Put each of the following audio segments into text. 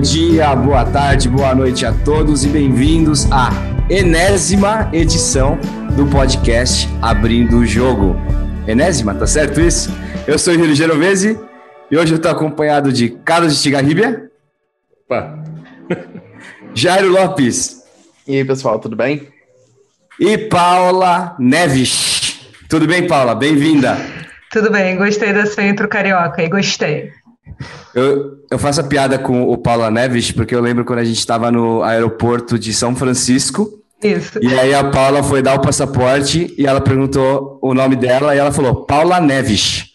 dia, boa tarde, boa noite a todos e bem-vindos à enésima edição do podcast Abrindo o Jogo. Enésima, tá certo isso? Eu sou o Júlio Genovese e hoje eu estou acompanhado de Carlos Estigarribia. Opa! Jairo Lopes. E aí, pessoal, tudo bem? E Paula Neves. Tudo bem, Paula? Bem-vinda. Tudo bem, gostei da sua intro carioca e gostei. Eu, eu faço a piada com o Paula Neves, porque eu lembro quando a gente estava no aeroporto de São Francisco. Isso. E aí a Paula foi dar o passaporte e ela perguntou o nome dela e ela falou Paula Neves.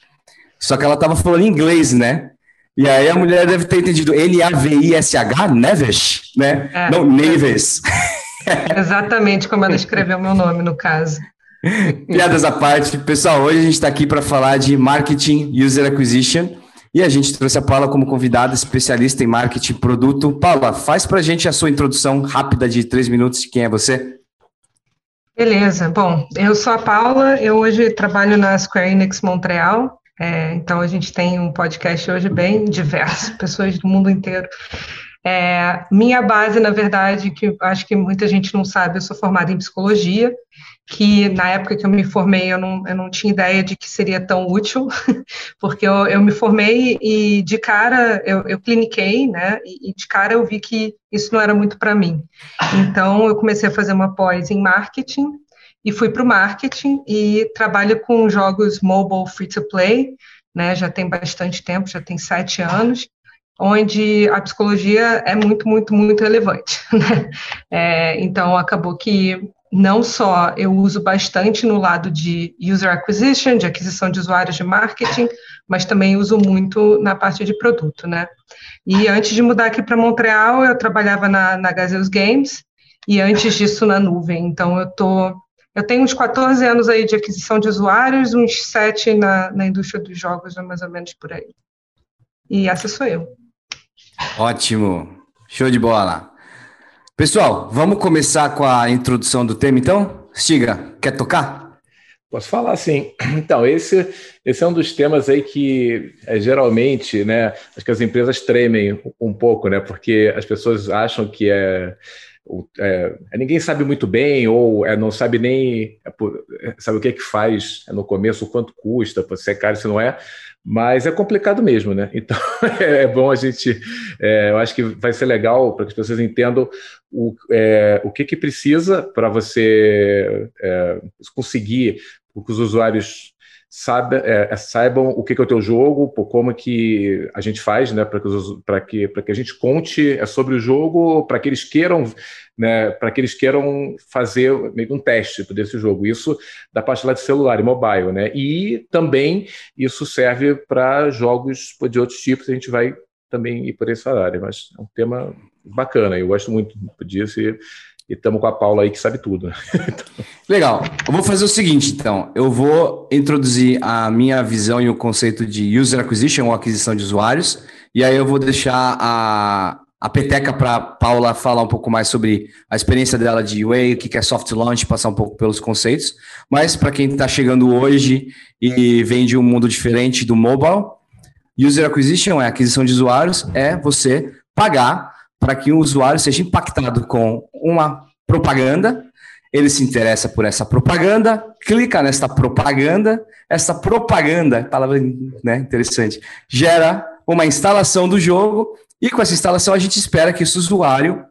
Só que ela estava falando inglês, né? E aí a mulher deve ter entendido N-A-V-I-S-H, Neves, né? É. Não, Neves. Exatamente como ela escreveu meu nome, no caso. Piadas à parte. Pessoal, hoje a gente está aqui para falar de Marketing User Acquisition e a gente trouxe a Paula como convidada, especialista em marketing produto. Paula, faz para a gente a sua introdução rápida de três minutos de quem é você. Beleza. Bom, eu sou a Paula, eu hoje trabalho na Square Enix Montreal. É, então a gente tem um podcast hoje bem diverso, pessoas do mundo inteiro. É, minha base, na verdade, que acho que muita gente não sabe, eu sou formada em psicologia que na época que eu me formei eu não, eu não tinha ideia de que seria tão útil, porque eu, eu me formei e de cara eu, eu cliniquei, né, e, de cara eu vi que isso não era muito para mim. Então eu comecei a fazer uma pós em marketing e fui para o marketing e trabalho com jogos mobile free to play, né, já tem bastante tempo, já tem sete anos, onde a psicologia é muito, muito, muito relevante. Né? É, então, acabou que não só eu uso bastante no lado de user acquisition, de aquisição de usuários de marketing, mas também uso muito na parte de produto, né? E antes de mudar aqui para Montreal, eu trabalhava na, na Games e antes disso na nuvem. Então eu tô eu tenho uns 14 anos aí de aquisição de usuários, uns 7 na, na indústria dos jogos, mais ou menos por aí. E essa sou eu. Ótimo. Show de bola. Pessoal, vamos começar com a introdução do tema, então? Stiga, quer tocar? Posso falar sim. Então, esse, esse é um dos temas aí que é, geralmente, né, acho que as empresas tremem um pouco, né, porque as pessoas acham que é, é, é ninguém sabe muito bem ou é, não sabe nem é, é sabe o que é que faz no começo, o quanto custa, se é caro, se não é, mas é complicado mesmo, né? Então é bom a gente. É, eu acho que vai ser legal para que as pessoas entendam o, é, o que, que precisa para você é, conseguir que os usuários saiba, é, é, saibam o que, que, é o teu jogo, como que a gente faz, né, para que, que, que a gente conte é sobre o jogo, para que eles queiram, né, para que eles queiram fazer meio um teste desse jogo. Isso da parte lá de celular e mobile, né? E também isso serve para jogos de outros tipos. A gente vai também ir por essa área, mas é um tema bacana. Eu gosto muito disso e e estamos com a Paula aí que sabe tudo. Legal. Eu vou fazer o seguinte, então. Eu vou introduzir a minha visão e o conceito de user acquisition ou aquisição de usuários. E aí eu vou deixar a, a peteca para Paula falar um pouco mais sobre a experiência dela de UA, o que é soft launch, passar um pouco pelos conceitos. Mas para quem está chegando hoje e vem de um mundo diferente do mobile, user acquisition é aquisição de usuários, é você pagar para que o usuário seja impactado com uma propaganda, ele se interessa por essa propaganda, clica nesta propaganda, essa propaganda, palavra né, interessante, gera uma instalação do jogo, e com essa instalação a gente espera que esse usuário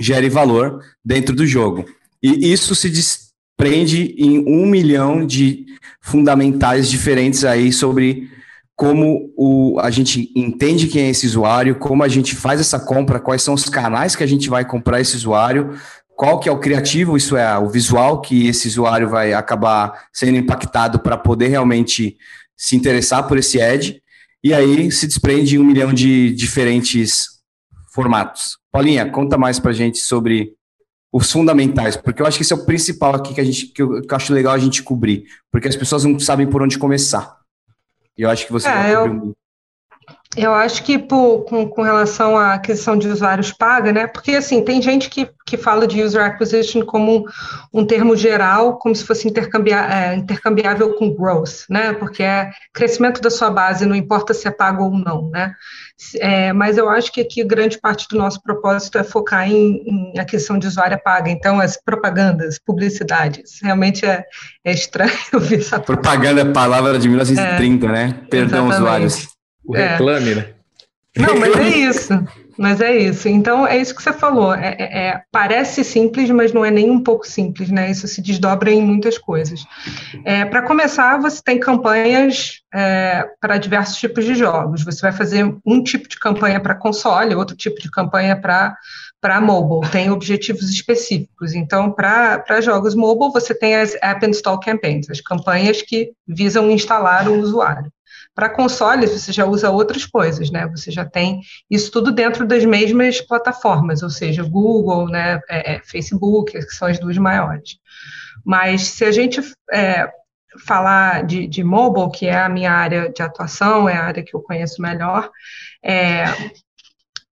gere valor dentro do jogo. E isso se desprende em um milhão de fundamentais diferentes aí sobre como o, a gente entende quem é esse usuário, como a gente faz essa compra, quais são os canais que a gente vai comprar esse usuário, qual que é o criativo, isso é o visual que esse usuário vai acabar sendo impactado para poder realmente se interessar por esse ad, e aí se desprende um milhão de diferentes formatos. Paulinha, conta mais para a gente sobre os fundamentais, porque eu acho que esse é o principal aqui que a gente que eu, que eu acho legal a gente cobrir, porque as pessoas não sabem por onde começar. E eu acho que você é, eu, Eu acho que por, com, com, relação à aquisição de usuários paga, né? Porque assim, tem gente que, que fala de user acquisition como um, um termo geral, como se fosse intercambiar, é, intercambiável com growth, né? Porque é crescimento da sua base, não importa se é pago ou não, né? É, mas eu acho que aqui grande parte do nosso propósito é focar em, em aquisição de usuário paga. Então, as propagandas, publicidades, realmente é, é estranho ouvir essa Propaganda é palavra de 1930, é, né? Perdão, exatamente. usuários. O reclame, é. né? Não, mas é isso. Mas é isso. Então, é isso que você falou. É, é, é, parece simples, mas não é nem um pouco simples, né? Isso se desdobra em muitas coisas. É, para começar, você tem campanhas é, para diversos tipos de jogos. Você vai fazer um tipo de campanha para console, outro tipo de campanha para para mobile, tem objetivos específicos. Então, para jogos mobile, você tem as App Install Campaigns, as campanhas que visam instalar o usuário. Para consoles, você já usa outras coisas, né? Você já tem isso tudo dentro das mesmas plataformas, ou seja, Google, né, é, é, Facebook, que são as duas maiores. Mas se a gente é, falar de, de mobile, que é a minha área de atuação, é a área que eu conheço melhor, é,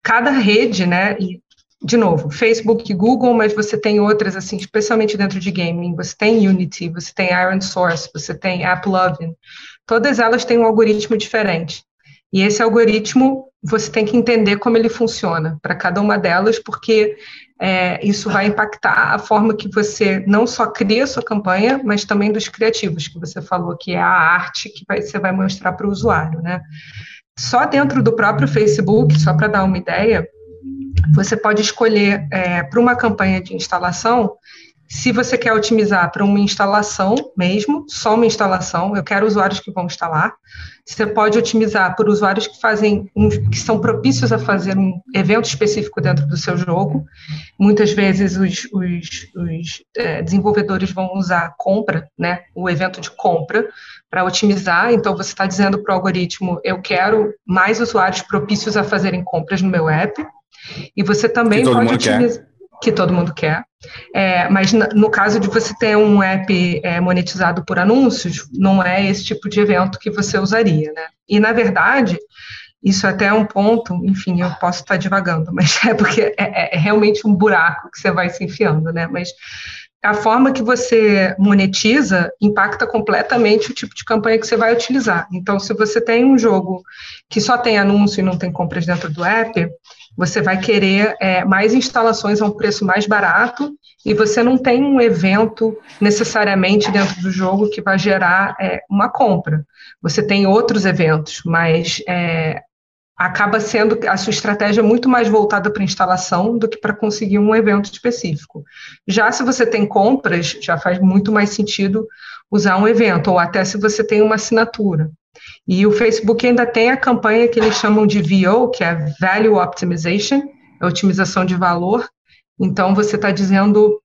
cada rede, né, e de novo, Facebook e Google, mas você tem outras, assim, especialmente dentro de gaming, você tem Unity, você tem Iron Source, você tem AppLovin, todas elas têm um algoritmo diferente. E esse algoritmo, você tem que entender como ele funciona para cada uma delas, porque é, isso vai impactar a forma que você não só cria a sua campanha, mas também dos criativos, que você falou que é a arte que vai, você vai mostrar para o usuário, né? Só dentro do próprio Facebook, só para dar uma ideia, você pode escolher é, para uma campanha de instalação se você quer otimizar para uma instalação mesmo, só uma instalação, eu quero usuários que vão instalar. Você pode otimizar por usuários que fazem um, que são propícios a fazer um evento específico dentro do seu jogo. Muitas vezes os, os, os é, desenvolvedores vão usar compra, né, o evento de compra, para otimizar. Então você está dizendo para o algoritmo: eu quero mais usuários propícios a fazerem compras no meu app. E você também pode otimizar. Quer que todo mundo quer. É, mas no caso de você ter um app é, monetizado por anúncios, não é esse tipo de evento que você usaria, né? E na verdade, isso até é um ponto, enfim, eu posso estar divagando, mas é porque é, é, é realmente um buraco que você vai se enfiando, né? Mas a forma que você monetiza impacta completamente o tipo de campanha que você vai utilizar. Então, se você tem um jogo que só tem anúncio e não tem compras dentro do app, você vai querer é, mais instalações a um preço mais barato e você não tem um evento necessariamente dentro do jogo que vai gerar é, uma compra. Você tem outros eventos, mas é, acaba sendo a sua estratégia muito mais voltada para instalação do que para conseguir um evento específico. Já se você tem compras, já faz muito mais sentido usar um evento, ou até se você tem uma assinatura. E o Facebook ainda tem a campanha que eles chamam de VO, que é Value Optimization, é otimização de valor. Então, você está dizendo,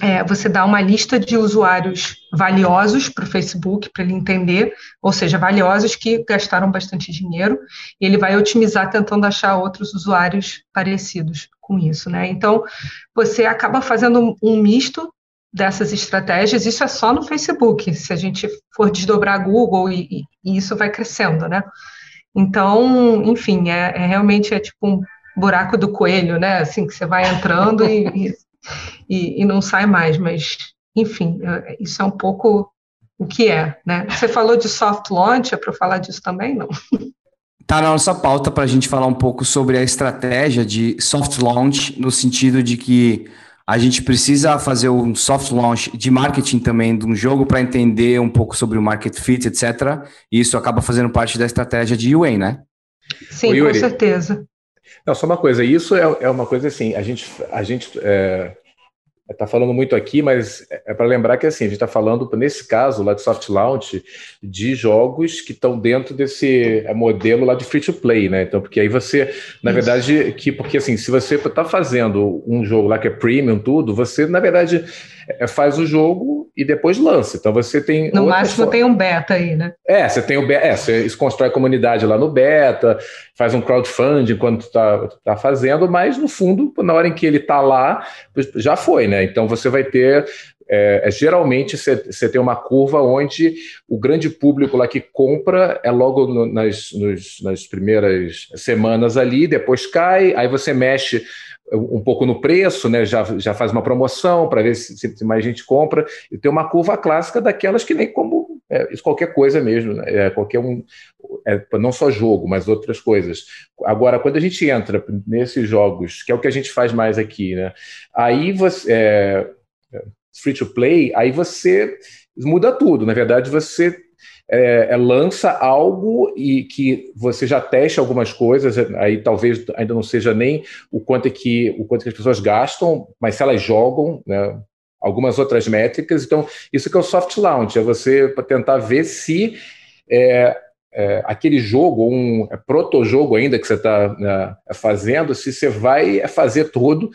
é, você dá uma lista de usuários valiosos para o Facebook, para ele entender, ou seja, valiosos que gastaram bastante dinheiro, e ele vai otimizar tentando achar outros usuários parecidos com isso, né? Então, você acaba fazendo um misto dessas estratégias, isso é só no Facebook, se a gente for desdobrar Google e, e isso vai crescendo, né? Então, enfim, é, é, realmente é tipo um buraco do coelho, né? Assim, que você vai entrando e, e, e não sai mais, mas, enfim, é, isso é um pouco o que é, né? Você falou de soft launch, é para falar disso também? Não. Tá na nossa pauta para a gente falar um pouco sobre a estratégia de soft launch, no sentido de que a gente precisa fazer um soft launch de marketing também de um jogo para entender um pouco sobre o market fit, etc. E isso acaba fazendo parte da estratégia de UA, né? Sim, Yuri, com certeza. Não, só uma coisa, isso é, é uma coisa assim, a gente, a gente é, está falando muito aqui, mas é para lembrar que assim, a gente está falando, nesse caso lá de soft launch, de jogos que estão dentro desse é, modelo lá de free to play, né? Então, porque aí você, na Isso. verdade, que porque assim, se você está fazendo um jogo lá que é premium, tudo, você, na verdade, é, faz o jogo e depois lança. Então você tem. No máximo tem um beta aí, né? É, você tem o beta, é, você constrói a comunidade lá no beta, faz um crowdfunding enquanto tu tá, tá fazendo, mas no fundo, na hora em que ele tá lá, já foi, né? Então você vai ter é, é, geralmente você tem uma curva onde o grande público lá que compra é logo no, nas, nos, nas primeiras semanas ali, depois cai, aí você mexe um pouco no preço, né? já, já faz uma promoção para ver se, se, mais gente compra, e tem uma curva clássica daquelas que nem como é, qualquer coisa mesmo, né? é, qualquer um, é, não só jogo, mas outras coisas. Agora, quando a gente entra nesses jogos, que é o que a gente faz mais aqui, né? aí você. É, free to play, aí você muda tudo. Na verdade, você é, é, lança algo e que você já teste algumas coisas, aí talvez ainda não seja nem o quanto é que o quanto que as pessoas gastam, mas se elas jogam, né, algumas outras métricas. Então, isso que é o soft launch, é você tentar ver se é, é, aquele jogo, um é, protojogo ainda que você está né, fazendo, se você vai fazer tudo,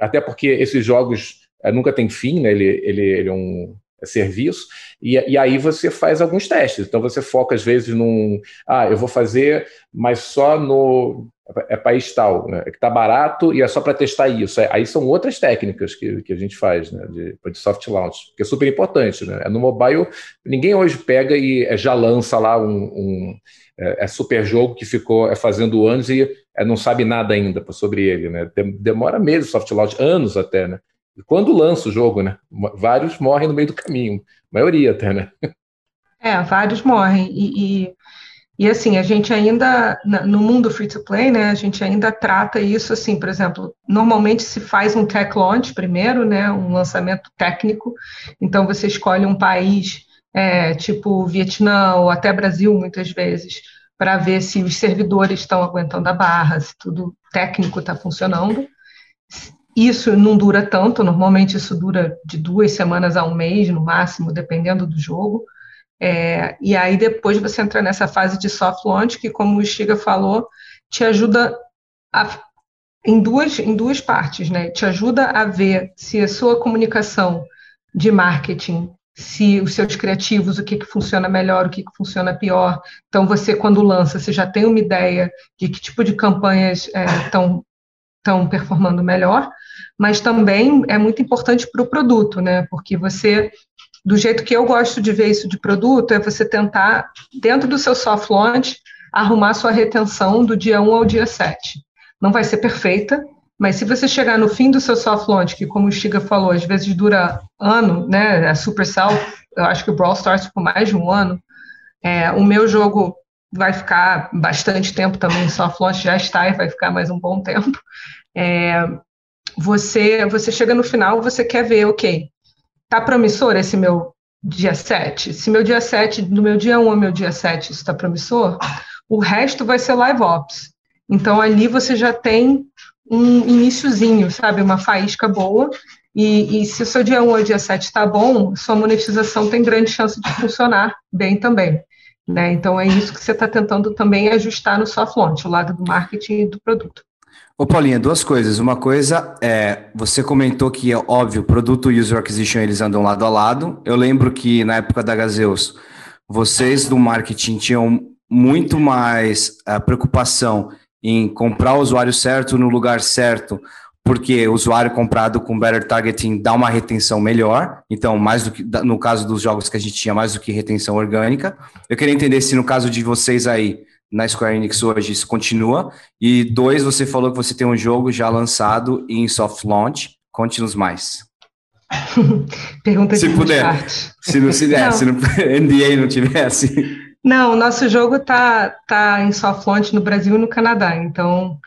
até porque esses jogos é, nunca tem fim, né? ele, ele, ele é um é serviço, e, e aí você faz alguns testes. Então você foca às vezes num. Ah, eu vou fazer, mas só no. É país tal, né? É que tá barato e é só para testar isso. É, aí são outras técnicas que, que a gente faz, né? De, de soft launch, que é super importante, né? É no mobile, ninguém hoje pega e é, já lança lá um, um é, é, super jogo que ficou é, fazendo anos e é, não sabe nada ainda sobre ele, né? Demora meses soft launch, anos até, né? Quando lança o jogo, né? Vários morrem no meio do caminho, a maioria até, né? É, vários morrem. E, e, e, assim, a gente ainda, no mundo free to play, né, a gente ainda trata isso assim, por exemplo, normalmente se faz um tech launch primeiro, né, um lançamento técnico, então você escolhe um país, é, tipo Vietnã ou até Brasil, muitas vezes, para ver se os servidores estão aguentando a barra, se tudo técnico está funcionando. Isso não dura tanto, normalmente isso dura de duas semanas a um mês, no máximo, dependendo do jogo. É, e aí depois você entra nessa fase de soft launch, que, como o Stiga falou, te ajuda a, em, duas, em duas partes, né? Te ajuda a ver se a sua comunicação de marketing, se os seus criativos, o que, que funciona melhor, o que, que funciona pior. Então, você, quando lança, você já tem uma ideia de que tipo de campanhas estão é, performando melhor mas também é muito importante para o produto, né? Porque você, do jeito que eu gosto de ver isso de produto, é você tentar, dentro do seu soft launch, arrumar sua retenção do dia 1 ao dia 7. Não vai ser perfeita, mas se você chegar no fim do seu soft launch, que como o Stiga falou, às vezes dura ano, né? A Supercell, eu acho que o Brawl Stars ficou mais de um ano. É, o meu jogo vai ficar bastante tempo também, soft launch já está e vai ficar mais um bom tempo. É, você, você chega no final, você quer ver, ok, tá promissor esse meu dia 7? Se meu dia 7, do meu dia 1 ao meu dia 7, isso está promissor, o resto vai ser live ops. Então, ali você já tem um iníciozinho, sabe? Uma faísca boa. E, e se o seu dia 1 ao dia 7 está bom, sua monetização tem grande chance de funcionar bem também. Né? Então, é isso que você está tentando também ajustar no soft launch, o lado do marketing e do produto. Ô Paulinha, duas coisas. Uma coisa é, você comentou que é óbvio, produto e user acquisition eles andam lado a lado. Eu lembro que na época da Gazeus, vocês do marketing tinham muito mais uh, preocupação em comprar o usuário certo no lugar certo, porque o usuário comprado com better targeting dá uma retenção melhor. Então, mais do que no caso dos jogos que a gente tinha, mais do que retenção orgânica. Eu queria entender se no caso de vocês aí na Square Enix hoje isso continua. E dois, você falou que você tem um jogo já lançado em soft launch. Conte-nos mais. Pergunta se puder. Se não se der, não. se no NDA não tivesse. Não, o nosso jogo tá, tá em soft launch no Brasil e no Canadá. Então,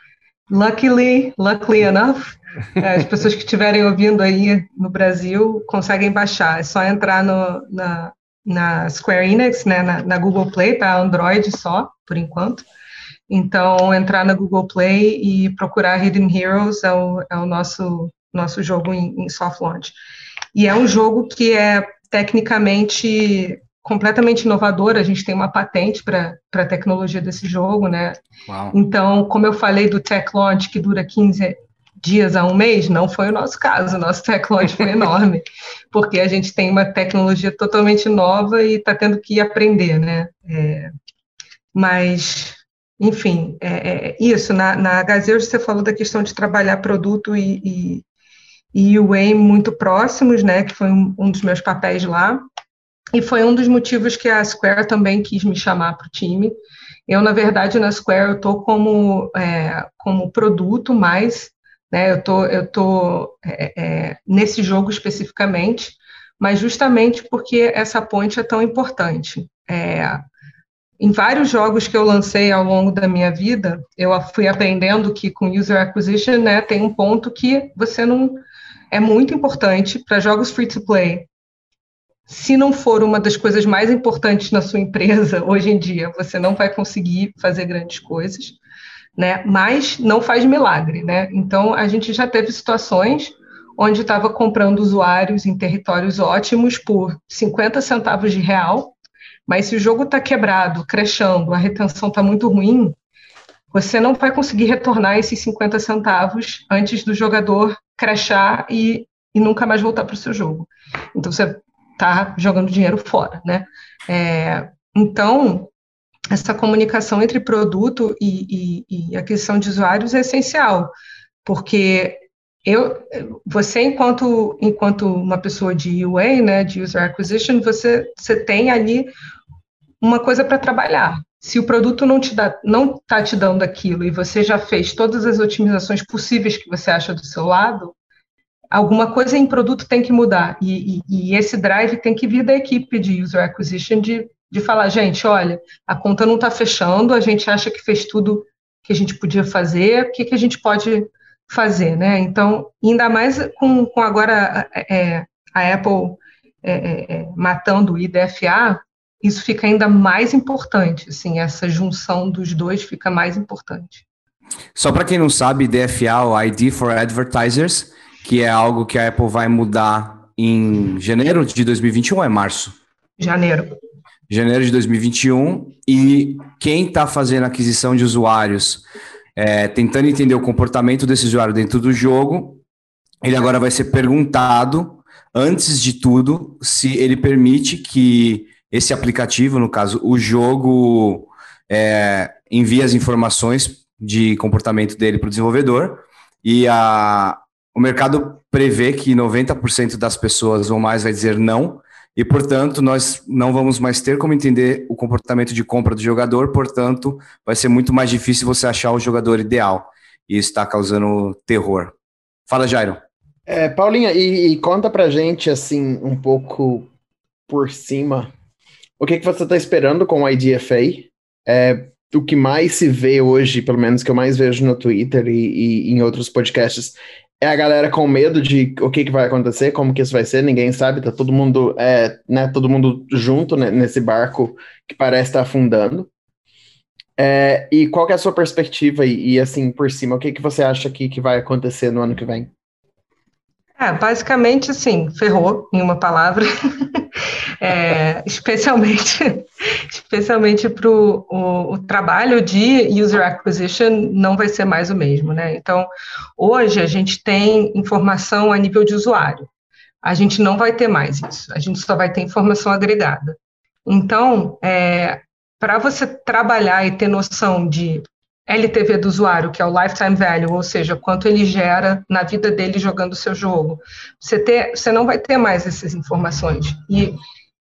luckily, luckily enough, as pessoas que estiverem ouvindo aí no Brasil conseguem baixar. É só entrar no, na, na Square Enix, né, na, na Google Play, tá? Android só, por enquanto. Então, entrar na Google Play e procurar Hidden Heroes é o, é o nosso, nosso jogo em, em soft launch. E é um jogo que é tecnicamente completamente inovador, a gente tem uma patente para a tecnologia desse jogo, né? Uau. Então, como eu falei do Tech Launch, que dura 15, dias a um mês, não foi o nosso caso, o nosso teclóide foi enorme, porque a gente tem uma tecnologia totalmente nova e está tendo que aprender, né? É, mas, enfim, é, é, isso, na, na Gazeiro você falou da questão de trabalhar produto e, e, e UA muito próximos, né, que foi um, um dos meus papéis lá, e foi um dos motivos que a Square também quis me chamar para o time, eu, na verdade, na Square, eu estou como, é, como produto mais, né, eu tô, eu tô é, é, nesse jogo especificamente, mas justamente porque essa ponte é tão importante. É, em vários jogos que eu lancei ao longo da minha vida, eu fui aprendendo que com user acquisition, né, tem um ponto que você não é muito importante para jogos free to play se não for uma das coisas mais importantes na sua empresa hoje em dia, você não vai conseguir fazer grandes coisas, né? Mas não faz milagre, né? Então a gente já teve situações onde estava comprando usuários em territórios ótimos por 50 centavos de real, mas se o jogo está quebrado, crashando, a retenção está muito ruim, você não vai conseguir retornar esses 50 centavos antes do jogador crashar e, e nunca mais voltar para o seu jogo. Então você está jogando dinheiro fora, né? É, então, essa comunicação entre produto e, e, e, aquisição de usuários é essencial, porque eu, você enquanto enquanto uma pessoa de UA, né, de user acquisition, você você tem ali uma coisa para trabalhar. Se o produto não te dá, não está te dando aquilo e você já fez todas as otimizações possíveis que você acha do seu lado, alguma coisa em produto tem que mudar. E, e, e, esse drive tem que vir da equipe de user acquisition de, de falar, gente, olha, a conta não está fechando, a gente acha que fez tudo que a gente podia fazer, o que, que a gente pode fazer, né? Então, ainda mais com, com agora é, a Apple é, é, é matando o IDFA, isso fica ainda mais importante, assim, essa junção dos dois fica mais importante. Só para quem não sabe, IDFA, o ID for Advertisers, que é algo que a Apple vai mudar em janeiro de 2021 ou é março? Janeiro. Janeiro de 2021. E quem está fazendo aquisição de usuários, é, tentando entender o comportamento desse usuário dentro do jogo, ele agora vai ser perguntado, antes de tudo, se ele permite que esse aplicativo, no caso, o jogo, é, envie as informações de comportamento dele para o desenvolvedor e a, o mercado prevê que 90% das pessoas ou mais vai dizer não, e, portanto, nós não vamos mais ter como entender o comportamento de compra do jogador, portanto, vai ser muito mais difícil você achar o jogador ideal. E isso está causando terror. Fala, Jairo. É, Paulinha, e, e, conta pra gente, assim, um pouco por cima, o que, que você está esperando com o IDFA? É, o que mais se vê hoje, pelo menos que eu mais vejo no Twitter e, e em outros podcasts, é a galera com medo de o que, que vai acontecer, como que isso vai ser, ninguém sabe, tá todo mundo, é, né, todo mundo junto né, nesse barco que parece estar tá afundando. É, e qual é a sua perspectiva e, e, assim, por cima, o que, que você acha que, que vai acontecer no ano que vem? É, basicamente, assim, ferrou, em uma palavra. é, especialmente especialmente para o, trabalho de user acquisition não vai ser mais o mesmo, né? Então, hoje a gente tem informação a nível de usuário. A gente não vai ter mais isso, a gente só vai ter informação agregada. Então, é, para você trabalhar e ter noção de LTV do usuário, que é o lifetime value, ou seja, quanto ele gera na vida dele jogando o seu jogo. Você, ter, você não vai ter mais essas informações. E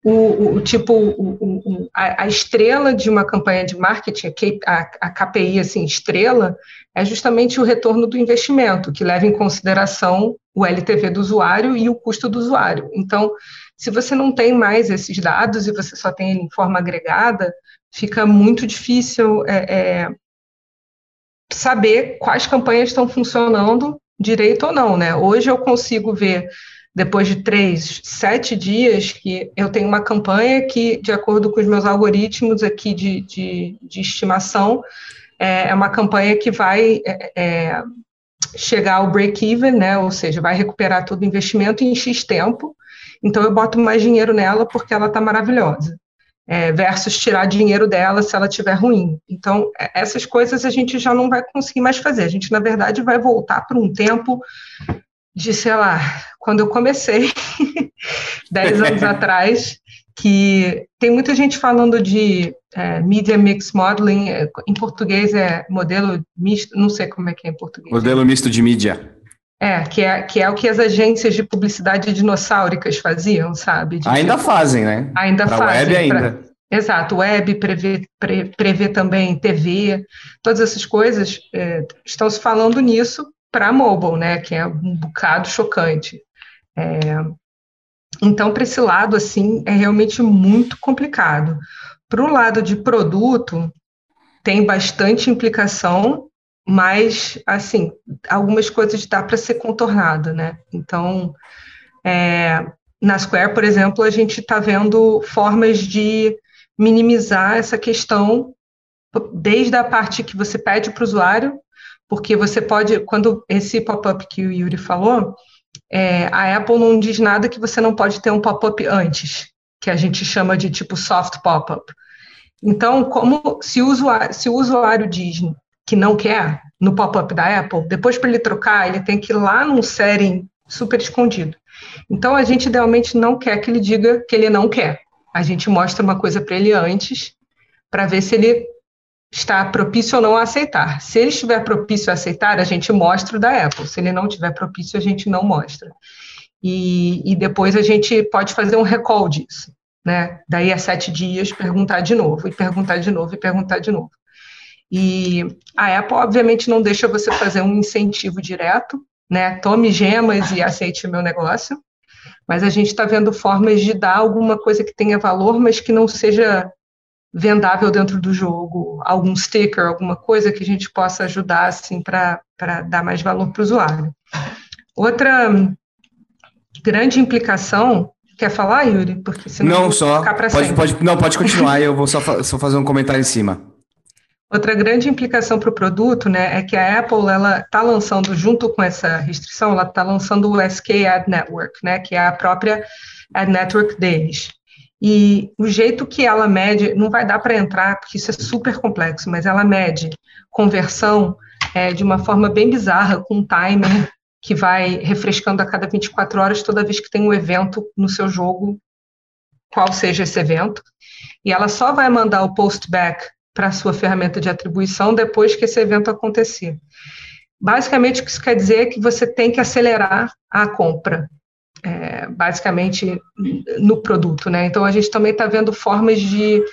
o, o tipo o, a, a, estrela de uma campanha de marketing, a, a KPI assim estrela, é justamente o retorno do investimento, que leva em consideração o LTV do usuário e o custo do usuário. Então, se você não tem mais esses dados e você só tem ele em forma agregada, fica muito difícil é, é, saber quais campanhas estão funcionando direito ou não, né? Hoje eu consigo ver depois de três, sete dias, que eu tenho uma campanha que, de acordo com os meus algoritmos aqui de, de, de estimação, é, é uma campanha que vai é, é, chegar ao break-even, né, ou seja, vai recuperar todo o investimento em X tempo, então eu boto mais dinheiro nela porque ela está maravilhosa. É, versus tirar dinheiro dela se ela estiver ruim. Então, é, essas coisas a gente já não vai conseguir mais fazer. A gente, na verdade, vai voltar para um tempo de, sei lá, quando eu comecei, 10 anos atrás, que tem muita gente falando de é, Media Mix Modeling, é, em português é modelo misto, não sei como é que é em português. Modelo misto de mídia. É, que é, que é o que as agências de publicidade dinossáuricas faziam, sabe? De, ainda tipo, fazem, né? Ainda pra fazem. Web ainda. Pra, exato, web prevê, pre, prevê também TV, todas essas coisas é, estão se falando nisso para mobile, né? Que é um bocado chocante. É, então, para esse lado, assim, é realmente muito complicado. Para o lado de produto, tem bastante implicação, mas, assim, algumas coisas dá para ser contornado, né? Então, é, na Square, por exemplo, a gente está vendo formas de minimizar essa questão desde a parte que você pede para o usuário, porque você pode, quando esse pop-up que o Yuri falou, é, a Apple não diz nada que você não pode ter um pop-up antes, que a gente chama de tipo soft pop-up. Então, como se o usuário, se o usuário diz que não quer no pop-up da Apple, depois para ele trocar, ele tem que ir lá num setting super escondido. Então, a gente idealmente não quer que ele diga que ele não quer. A gente mostra uma coisa para ele antes, para ver se ele está propício ou não a aceitar. Se ele estiver propício a aceitar, a gente mostra o da Apple. Se ele não estiver propício, a gente não mostra. E, e depois a gente pode fazer um recall disso. Né? Daí a sete dias, perguntar de novo, e perguntar de novo, e perguntar de novo. E a Apple, obviamente, não deixa você fazer um incentivo direto, né? Tome gemas e aceite o meu negócio. Mas a gente está vendo formas de dar alguma coisa que tenha valor, mas que não seja vendável dentro do jogo, algum sticker, alguma coisa que a gente possa ajudar assim para dar mais valor para o usuário. Outra grande implicação, quer falar, Yuri? Porque senão não só pode, pode, não pode continuar. eu vou só, só fazer um comentário em cima. Outra grande implicação para o produto, né, é que a Apple ela está lançando junto com essa restrição, ela está lançando o SK Ad Network, né, que é a própria ad network deles. E o jeito que ela mede, não vai dar para entrar, porque isso é super complexo, mas ela mede conversão é, de uma forma bem bizarra, com um timer que vai refrescando a cada 24 horas toda vez que tem um evento no seu jogo, qual seja esse evento. E ela só vai mandar o postback para a sua ferramenta de atribuição depois que esse evento acontecer. Basicamente, o que isso quer dizer é que você tem que acelerar a compra é, basicamente no produto, né? Então a gente também está vendo formas de,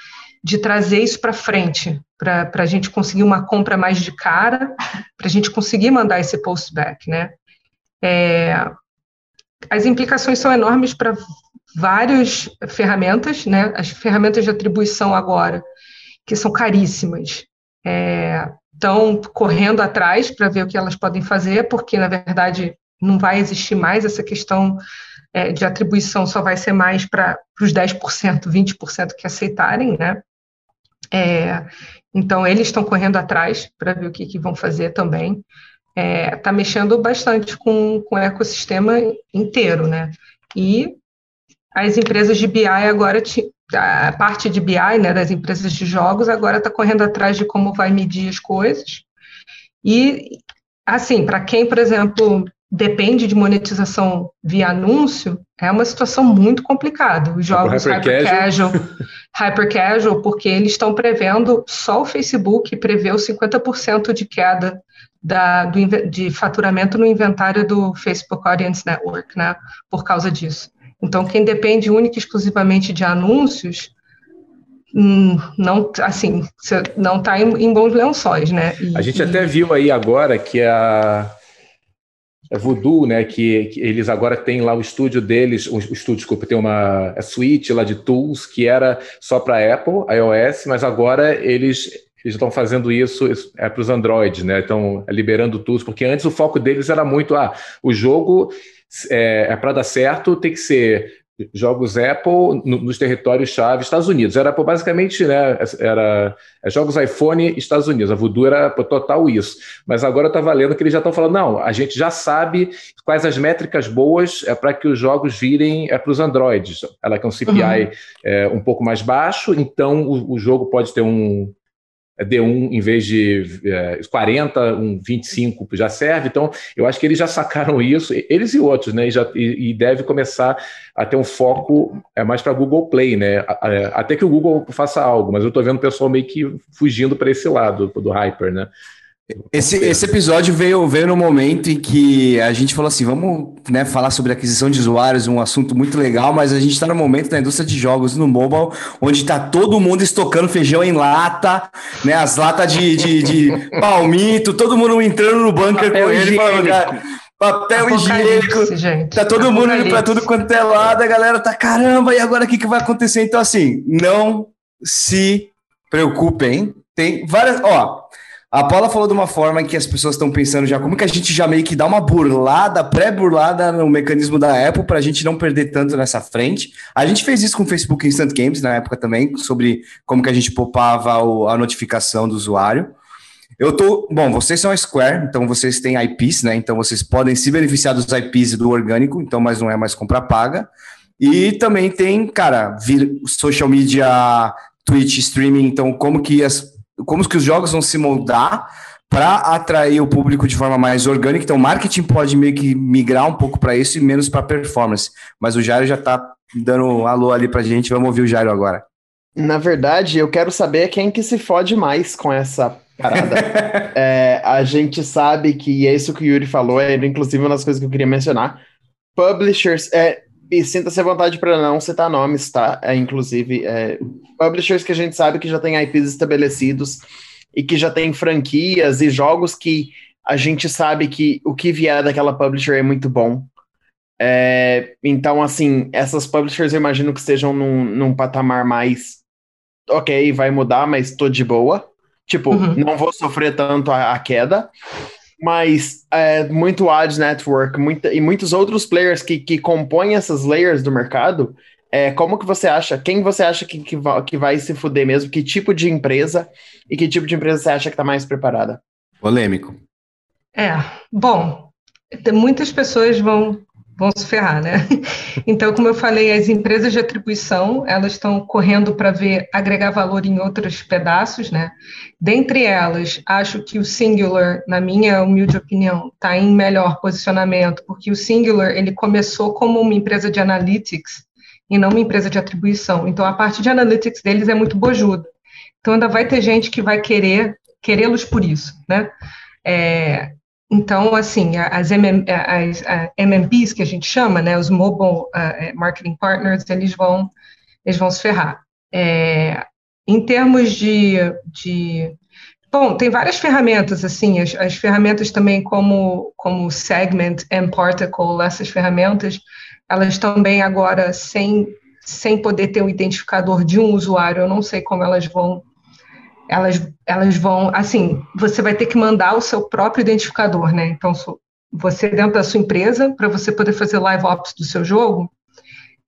de trazer isso para frente, para a gente conseguir uma compra mais de cara, para a gente conseguir mandar esse postback, né? É, as implicações são enormes para várias ferramentas, né? As ferramentas de atribuição agora, que são caríssimas, estão é, correndo atrás para ver o que elas podem fazer, porque na verdade não vai existir mais essa questão é, de atribuição, só vai ser mais para os 10%, 20% que aceitarem, né? É, então, eles estão correndo atrás para ver o que, que, vão fazer também. Está é, tá mexendo bastante com, com o ecossistema inteiro, né? E as empresas de BI agora, a parte de BI, né, das empresas de jogos, agora está correndo atrás de como vai medir as coisas. E, assim, para quem, por exemplo, depende de monetização via anúncio, é uma situação muito complicada. Os jogos hyper, hyper casual, hyper casual, porque eles estão prevendo, só o Facebook prevê 50% de queda da, do, de faturamento no inventário do Facebook Audience Network, né, por causa disso. Então, quem depende única e exclusivamente de anúncios, hum, não assim não está em, bons lençóis, né? E, a gente e... até viu aí agora que a é Voodoo, né? Que, que, eles agora têm lá o estúdio deles, o, o estúdio, desculpa, tem uma suíte lá de tools que era só para Apple, iOS, mas agora eles eles estão fazendo isso, é para os Androids, né? Estão liberando tools, porque antes o foco deles era muito, ah, o jogo é, é para dar certo, tem que ser jogos Apple nos territórios-chave Estados Unidos. Era basicamente, né, era é, jogos iPhone Estados Unidos. A Voodoo era total isso. Mas agora está valendo que eles já estão falando, não, a gente já sabe quais as métricas boas é para que os jogos virem é, para os Androids. Ela quer um CPI uhum. é, um pouco mais baixo, então o, o jogo pode ter um, é D1 em vez de é, 40, um 25 já serve. Então, eu acho que eles já sacaram isso, eles e outros, né? E, já, e, e deve começar a ter um foco é, mais para Google Play, né? Até que o Google faça algo, mas eu estou vendo o pessoal meio que fugindo para esse lado do Hyper, né? Esse, esse episódio veio, veio no momento em que a gente falou assim: vamos né, falar sobre aquisição de usuários, um assunto muito legal, mas a gente está no momento da indústria de jogos no mobile, onde está todo mundo estocando feijão em lata, né, as latas de, de, de palmito, todo mundo entrando no bunker com ele, falando, papel higiênico, gente. tá todo mundo indo para tudo quanto é lado, a galera tá caramba, e agora o que, que vai acontecer? Então, assim, não se preocupem, tem várias. Ó, a Paula falou de uma forma que as pessoas estão pensando já como que a gente já meio que dá uma burlada, pré-burlada no mecanismo da Apple para a gente não perder tanto nessa frente. A gente fez isso com o Facebook Instant Games na época também, sobre como que a gente popava a notificação do usuário. Eu tô, bom, vocês são a Square, então vocês têm IPs, né? Então vocês podem se beneficiar dos IPs do orgânico, então mas não é mais comprar paga. E também tem, cara, social media, Twitch, streaming, então como que as como que os jogos vão se moldar para atrair o público de forma mais orgânica. Então, o marketing pode meio que migrar um pouco para isso e menos para performance. Mas o Jairo já está dando um alô ali para a gente. Vamos ouvir o Jairo agora. Na verdade, eu quero saber quem que se fode mais com essa parada. é, a gente sabe que é isso que o Yuri falou, é inclusive uma das coisas que eu queria mencionar. Publishers, é, e sinta-se à vontade para não citar nomes, tá? É, inclusive, é, publishers que a gente sabe que já tem IPs estabelecidos e que já tem franquias e jogos que a gente sabe que o que vier daquela publisher é muito bom. É, então, assim, essas publishers eu imagino que estejam num, num patamar mais. Ok, vai mudar, mas tô de boa. Tipo, uhum. não vou sofrer tanto a, a queda mas é, muito Ads Network muita, e muitos outros players que, que compõem essas layers do mercado, é, como que você acha, quem você acha que, que, vai, que vai se fuder mesmo, que tipo de empresa e que tipo de empresa você acha que está mais preparada? Polêmico. É, bom, muitas pessoas vão vão se ferrar, né? Então, como eu falei, as empresas de atribuição, elas estão correndo para ver agregar valor em outros pedaços, né? Dentre elas, acho que o Singular, na minha humilde opinião, está em melhor posicionamento, porque o Singular, ele começou como uma empresa de analytics e não uma empresa de atribuição. Então, a parte de analytics deles é muito bojuda. Então, ainda vai ter gente que vai querer, querê-los por isso, né? É, então, assim, as, MM, as, MMPs que a gente chama, né, os Mobile uh, Marketing Partners, eles vão, eles vão se ferrar. É, em termos de, de, Bom, tem várias ferramentas, assim, as, as ferramentas também como, como Segment and Particle, essas ferramentas, elas também agora, sem, sem poder ter um identificador de um usuário, eu não sei como elas vão elas, elas vão, assim, você vai ter que mandar o seu próprio identificador, né? Então, você dentro da sua empresa, para você poder fazer live ops do seu jogo,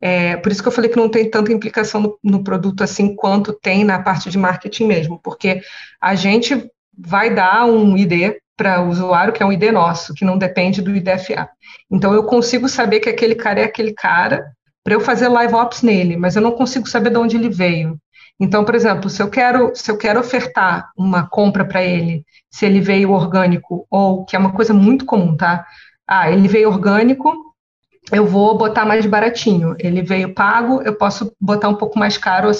é, por isso que eu falei que não tem tanta implicação no, no, produto assim quanto tem na parte de marketing mesmo, porque a gente vai dar um ID para o usuário que é um ID nosso, que não depende do IDFA. Então eu consigo saber que aquele cara é aquele cara para eu fazer live ops nele, mas eu não consigo saber de onde ele veio. Então, por exemplo, se eu quero, se eu quero ofertar uma compra para ele, se ele veio orgânico, ou que é uma coisa muito comum, tá? Ah, ele veio orgânico, eu vou botar mais baratinho. Ele veio pago, eu posso botar um pouco mais caro,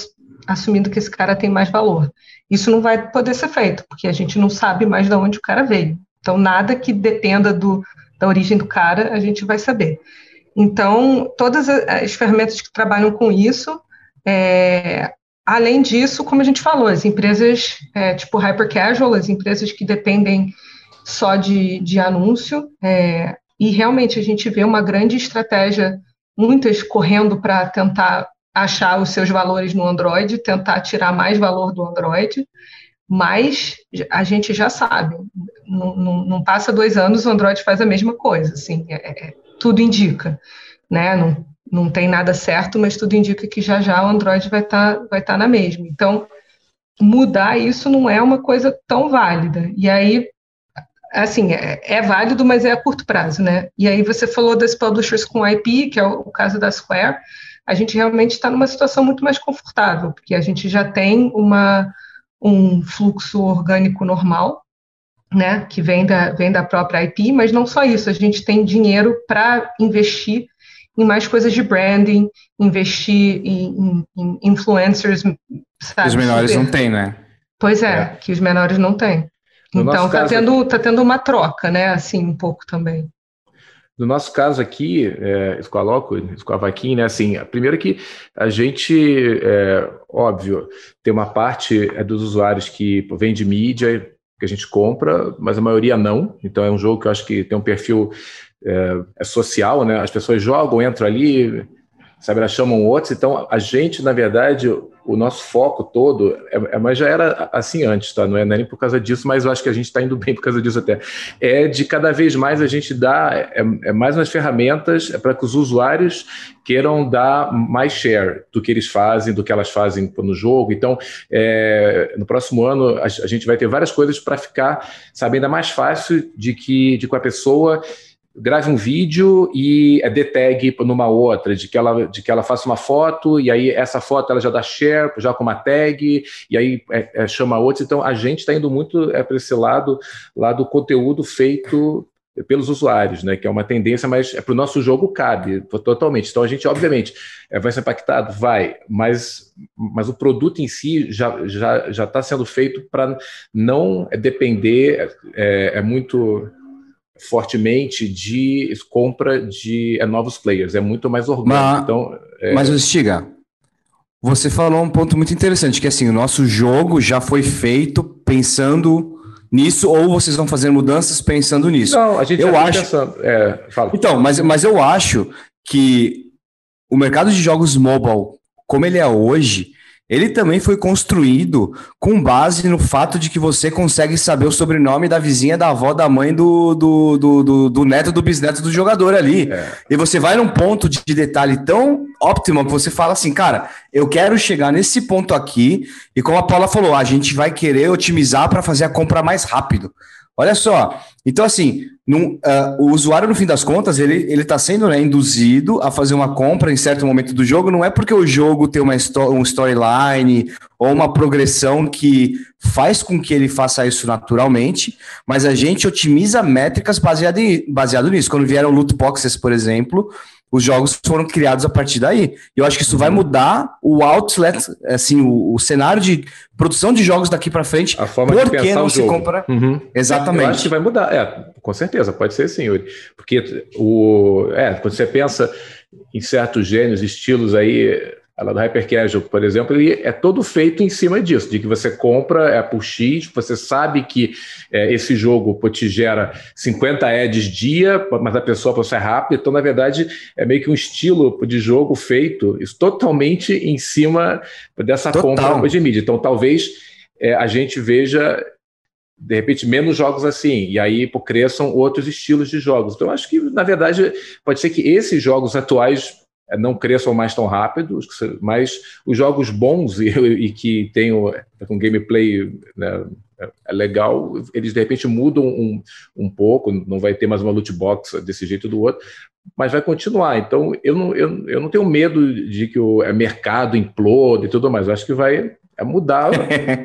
assumindo que esse cara tem mais valor. Isso não vai poder ser feito, porque a gente não sabe mais de onde o cara veio. Então, nada que dependa do, da origem do cara, a gente vai saber. Então, todas as ferramentas que trabalham com isso, é, Além disso, como a gente falou, as empresas é, tipo hyper casual, as empresas que dependem só de, de anúncio, é, e realmente a gente vê uma grande estratégia, muitas correndo para tentar achar os seus valores no Android, tentar tirar mais valor do Android, mas a gente já sabe, não, passa dois anos, o Android faz a mesma coisa, assim, é, é, tudo indica, né? Não, não tem nada certo, mas tudo indica que já já o Android vai estar tá, vai tá na mesma. Então, mudar isso não é uma coisa tão válida. E aí, assim, é, é, válido, mas é a curto prazo, né? E aí você falou das publishers com IP, que é o, o caso da Square, a gente realmente está numa situação muito mais confortável, porque a gente já tem uma, um fluxo orgânico normal, né, que vem da, vem da própria IP, mas não só isso, a gente tem dinheiro para investir em mais coisas de branding, investir em, em, em influencers. Sabe, os menores super. não têm, né? Pois é, é, que os menores não têm. No então está tendo, aqui... tá tendo uma troca, né? Assim, um pouco também. No nosso caso aqui, é, Escoaloco, Escoavaquim, né? Assim, primeiro que a gente, é, óbvio, tem uma parte é, dos usuários que vem de mídia, que a gente compra, mas a maioria não. Então é um jogo que eu acho que tem um perfil é, é social, né? As pessoas jogam, entram ali, sabe, elas chamam outros. Então a gente, na verdade, o nosso foco todo, é, é, mas já era assim antes, tá? Não é, é, nem por causa disso, mas eu acho que a gente está indo bem por causa disso até. É de cada vez mais a gente dar é, é mais umas ferramentas para que os usuários queiram dar mais share do que eles fazem, do que elas fazem no jogo. Então, é, no próximo ano, a, a, gente vai ter várias coisas para ficar sabendo mais fácil de que, de que a pessoa grave um vídeo e é dê tag numa outra, de que, ela, de que ela faça uma foto e aí essa foto ela já dá share, já com uma tag, e aí é, é, chama outros. Então a gente está indo muito é, para esse lado, lá do conteúdo feito pelos usuários, né? Que é uma tendência, mas é para o nosso jogo cabe totalmente. Então a gente, obviamente, é, vai ser impactado, vai, mas, mas o produto em si já já já está sendo feito para não depender, é, é muito fortemente de compra de é, novos players, é muito mais orgânico. Mas, então, é... mas Stiga, você falou um ponto muito interessante, que assim, o nosso jogo já foi feito pensando nisso, ou vocês vão fazer mudanças pensando nisso? Não, a gente eu acho... pensando. É. Então, mas, mas eu acho que o mercado de jogos mobile, como ele é hoje, ele também foi construído com base no fato de que você consegue saber o sobrenome da vizinha, da avó, da mãe, do, do, do, do, do neto, do bisneto do jogador ali. É. E você vai num ponto de detalhe tão óptimo que você fala assim, cara, eu quero chegar nesse ponto aqui. E como a Paula falou, a gente vai querer otimizar para fazer a compra mais rápido. Olha só. Então, assim, num, uh, o usuário, no fim das contas, ele está sendo né, induzido a fazer uma compra em certo momento do jogo, não é porque o jogo tem uma um storyline ou uma progressão que faz com que ele faça isso naturalmente, mas a gente otimiza métricas baseado, em, baseado nisso. Quando vieram loot boxes, por exemplo, os jogos foram criados a partir daí. E eu acho que isso vai mudar o outlet, assim, o, o cenário de produção de jogos daqui para frente. A forma de pensar não o se jogo. compra. Uhum. Exatamente. Eu acho que vai mudar. É, com certeza, pode ser sim, Yuri. Porque o, é, quando você pensa em certos gênios, estilos aí ela do Hyper Casual, por exemplo, ele é todo feito em cima disso, de que você compra é por X, você sabe que é, esse jogo pô, te gera 50 ads dia, mas a pessoa pô, é rápido, então na verdade é meio que um estilo de jogo feito isso totalmente em cima dessa Total. compra de mídia. Então talvez é, a gente veja de repente menos jogos assim, e aí pô, cresçam outros estilos de jogos. Então acho que na verdade pode ser que esses jogos atuais não cresçam mais tão rápido, mas os jogos bons e, e que têm um gameplay né, é legal, eles de repente mudam um, um pouco, não vai ter mais uma loot box desse jeito do outro, mas vai continuar. Então eu não, eu, eu não tenho medo de que o mercado implode e tudo mais, eu acho que vai é mudar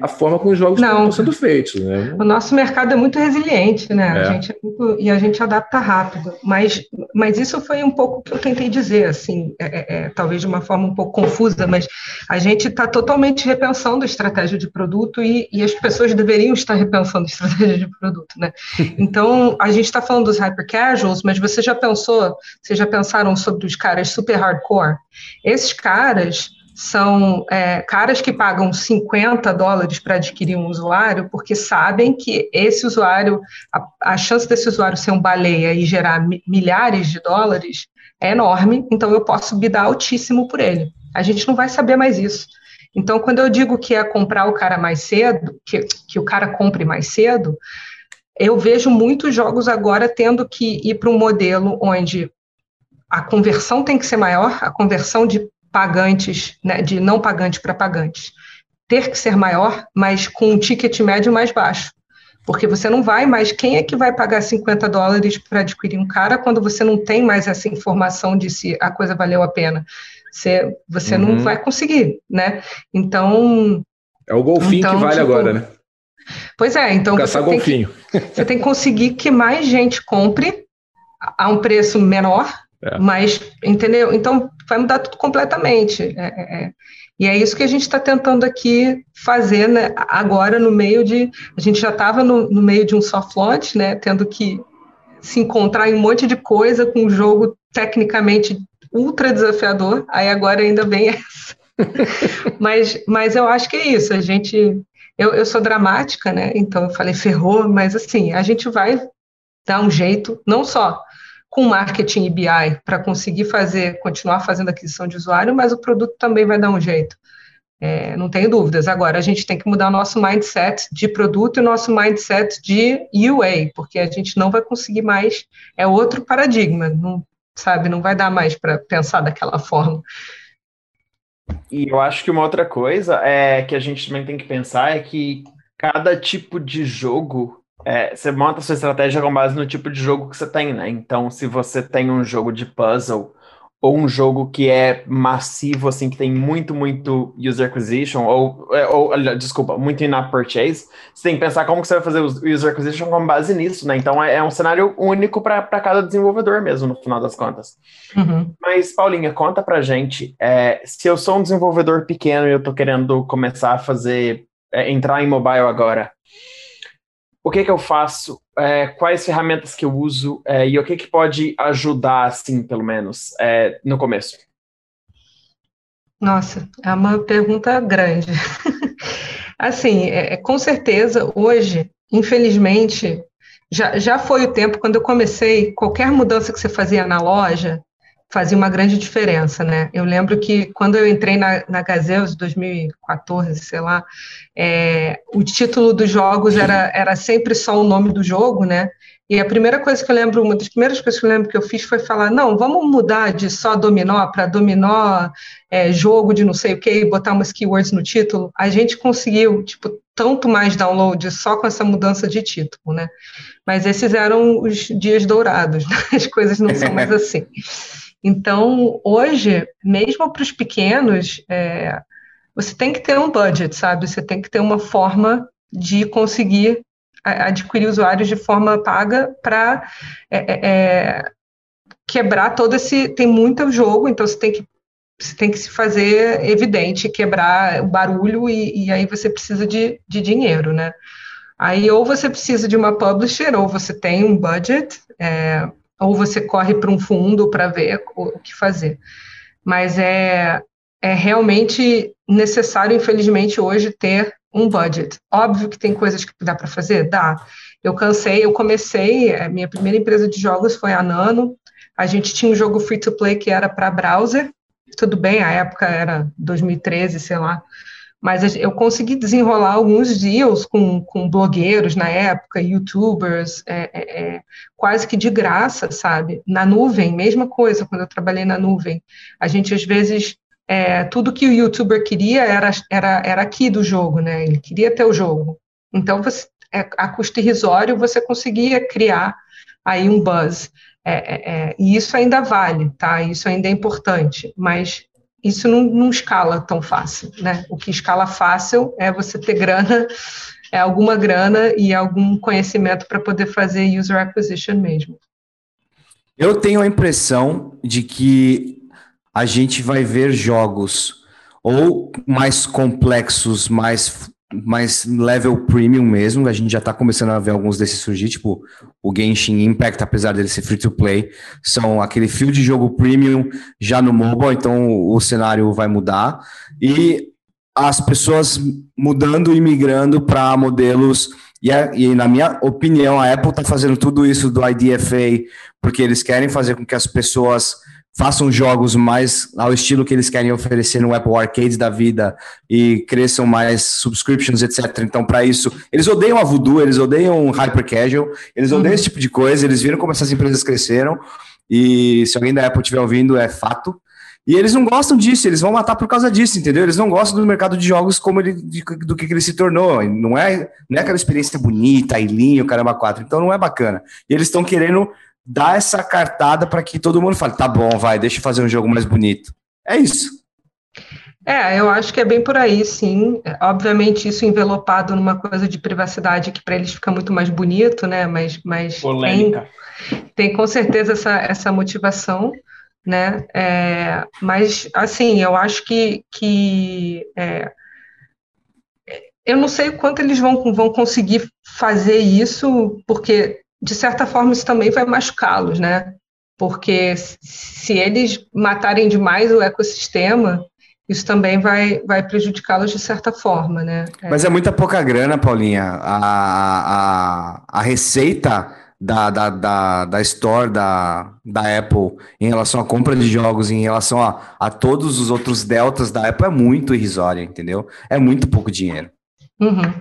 a forma como os jogos Não. estão sendo feitos. Né? O nosso mercado é muito resiliente, né? É. A gente é muito, e a gente adapta rápido. Mas, mas isso foi um pouco o que eu tentei dizer, assim, é, é, é talvez de uma forma um pouco confusa, mas a gente está totalmente repensando a estratégia de produto e, e, as pessoas deveriam estar repensando a estratégia de produto, né? Então, a gente está falando dos hyper casuals, mas você já pensou, vocês já pensaram sobre os caras super hardcore? Esses caras são é, caras que pagam 50 dólares para adquirir um usuário, porque sabem que esse usuário, a, a, chance desse usuário ser um baleia e gerar milhares de dólares é enorme, então eu posso bidar altíssimo por ele. A gente não vai saber mais isso. Então, quando eu digo que é comprar o cara mais cedo, que, que o cara compre mais cedo, eu vejo muitos jogos agora tendo que ir para um modelo onde a conversão tem que ser maior, a conversão de pagantes, né, de não pagantes para pagantes, ter que ser maior, mas com um ticket médio mais baixo. Porque você não vai mais. Quem é que vai pagar 50 dólares para adquirir um cara quando você não tem mais essa informação de se a coisa valeu a pena? Você, você uhum. não vai conseguir, né? Então. É o golfinho então, que vale tipo, agora, né? Pois é, então. Caçar você golfinho. Tem que, você tem que conseguir que mais gente compre a um preço menor, é. mas, entendeu? Então, vai mudar tudo completamente. É, é, é. e é isso que a gente está tentando aqui fazer né, agora no meio de. A gente já estava no, no, meio de um soft launch, né, tendo que se encontrar em um monte de coisa com um jogo tecnicamente ultra desafiador, aí agora ainda vem essa. mas, mas eu acho que é isso, a gente. Eu, eu sou dramática, né? Então eu falei ferrou, mas assim, a gente vai dar um jeito, não só com marketing e BI para conseguir fazer, continuar fazendo aquisição de usuário, mas o produto também vai dar um jeito. É, não tenho dúvidas. Agora, a gente tem que mudar o nosso mindset de produto e o nosso mindset de UA, porque a gente não vai conseguir mais, é outro paradigma, não, sabe? Não vai dar mais para pensar daquela forma. E eu acho que uma outra coisa é que a gente também tem que pensar é que cada tipo de jogo é, você monta a sua estratégia com base no tipo de jogo que você tem, né? Então, se você tem um jogo de puzzle ou um jogo que é massivo, assim, que tem muito, muito user acquisition, ou, é, ou desculpa, muito in-app purchase, você tem que pensar como que você vai fazer o user acquisition com base nisso, né? Então, é, é um cenário único para cada desenvolvedor mesmo, no final das contas. Uhum. Mas, Paulinha, conta pra gente, é, se eu sou um desenvolvedor pequeno e eu tô querendo começar a fazer, é, entrar em mobile agora, o que que eu faço, é, quais ferramentas que eu uso é, e o que que pode ajudar, assim, pelo menos, é, no começo? Nossa, é uma pergunta grande. assim, é, é, com certeza, hoje, infelizmente, já, já foi o tempo quando eu comecei, qualquer mudança que você fazia na loja, fazia uma grande diferença, né? Eu lembro que quando eu entrei na, na Gazeus, 2014, sei lá, é, o título dos jogos era, era sempre só o nome do jogo, né? E a primeira coisa que eu lembro, uma das primeiras coisas que eu lembro que eu fiz foi falar, não, vamos mudar de só dominó para dominó, é, jogo de não sei o que, e botar umas keywords no título. A gente conseguiu, tipo, tanto mais download só com essa mudança de título, né? Mas esses eram os dias dourados, né? as coisas não são mais assim. Então, hoje, mesmo para os pequenos, é, você tem que ter um budget, sabe? Você tem que ter uma forma de conseguir adquirir usuários de forma paga para é, é, é, quebrar todo esse. Tem muito jogo, então você tem que você tem que se fazer evidente, quebrar o barulho e, e aí você precisa de, de dinheiro, né? Aí ou você precisa de uma publisher ou você tem um budget, é, ou você corre para um fundo para ver o que fazer. Mas é, é realmente necessário, infelizmente, hoje ter um budget. Óbvio que tem coisas que dá para fazer? Dá. Eu cansei, eu comecei, a minha primeira empresa de jogos foi a Nano, a gente tinha um jogo free to play que era para browser, tudo bem, a época era 2013, sei lá, mas eu consegui desenrolar alguns deals com, com blogueiros na época, youtubers, é, é, é, quase que de graça, sabe? Na nuvem, mesma coisa, quando eu trabalhei na nuvem. A gente, às vezes, é, tudo que o youtuber queria era, era, era aqui do jogo, né? Ele queria ter o jogo. Então, você, é, a custo irrisório, você conseguia criar aí um buzz. É, e isso ainda vale, tá? Isso ainda é importante, mas isso não, não escala tão fácil, né? O que escala fácil é você ter grana, é alguma grana e algum conhecimento para poder fazer user acquisition mesmo. Eu tenho a impressão de que a gente vai ver jogos ou mais complexos, mais mais level premium mesmo. A gente já está começando a ver alguns desses surgir, tipo o Genshin Impact, apesar dele ser free to play, são aquele fio de jogo premium já no mobile, então o cenário vai mudar. E as pessoas mudando e migrando para modelos. E, a, e, na minha opinião, a Apple está fazendo tudo isso do IDFA porque eles querem fazer com que as pessoas façam jogos mais ao estilo que eles querem oferecer no Apple Arcade da vida e cresçam mais subscriptions, etc. Então, para isso, eles odeiam a Voodoo, eles odeiam hyper casual, eles odeiam uhum. esse tipo de coisa, eles viram como essas empresas cresceram E se alguém da Apple estiver ouvindo, é fato. E eles não gostam disso, eles vão matar por causa disso, entendeu? Eles não gostam do mercado de jogos como ele, de, do que ele se tornou. Não é, não é aquela experiência bonita, ailinho, caramba, quatro. Então não é bacana. E eles estão querendo dar essa cartada para que todo mundo fale: tá bom, vai, deixa eu fazer um jogo mais bonito. É isso. É, eu acho que é bem por aí, sim. Obviamente, isso envelopado numa coisa de privacidade que para eles fica muito mais bonito, né? Mas, mas Polêmica. Tem, tem com certeza essa, essa motivação, né? É, mas, assim, eu acho que, que é, eu não sei o quanto eles vão, vão conseguir fazer isso, porque, de certa forma, isso também vai machucá-los, né? Porque se eles matarem demais o ecossistema, isso também vai, vai prejudicá-los de certa forma, né? É. Mas é muita pouca grana, Paulinha. A, a, a receita da, da, da, da Store da, da Apple em relação à compra de jogos, em relação a, a todos os outros deltas da Apple é muito irrisória, entendeu? É muito pouco dinheiro. Uhum.